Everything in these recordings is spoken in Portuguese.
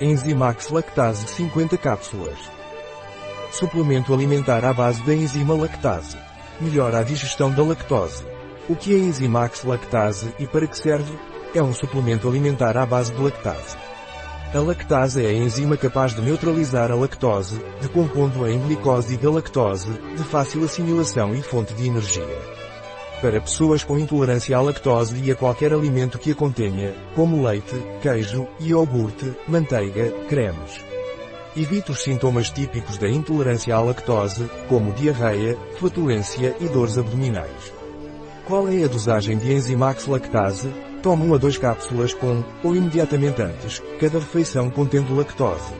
Enzimax Lactase 50 cápsulas. Suplemento alimentar à base da enzima lactase. Melhora a digestão da lactose. O que é Enzimax Lactase e para que serve? É um suplemento alimentar à base de lactase. A lactase é a enzima capaz de neutralizar a lactose, decompondo-a em glicose e galactose, de fácil assimilação e fonte de energia para pessoas com intolerância à lactose e a qualquer alimento que a contenha, como leite, queijo, iogurte, manteiga, cremes. Evite os sintomas típicos da intolerância à lactose, como diarreia, flatulência e dores abdominais. Qual é a dosagem de Enzimax Lactase? Tome 1 a 2 cápsulas com, ou imediatamente antes, cada refeição contendo lactose.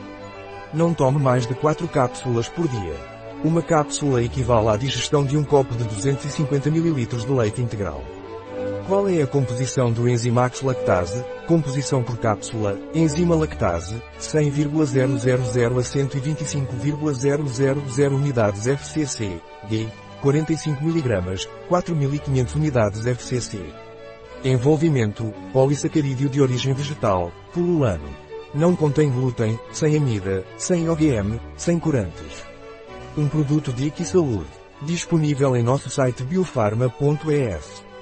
Não tome mais de 4 cápsulas por dia. Uma cápsula equivale à digestão de um copo de 250 ml de leite integral. Qual é a composição do enzimax lactase? Composição por cápsula, enzima lactase, 100,000 a 125,000 unidades FCC, G, 45 mg, 4.500 unidades FCC. Envolvimento, polissacarídeo de origem vegetal, pululano. Não contém glúten, sem amida, sem OGM, sem corantes. Um produto de Saúde. Disponível em nosso site biofarma.es.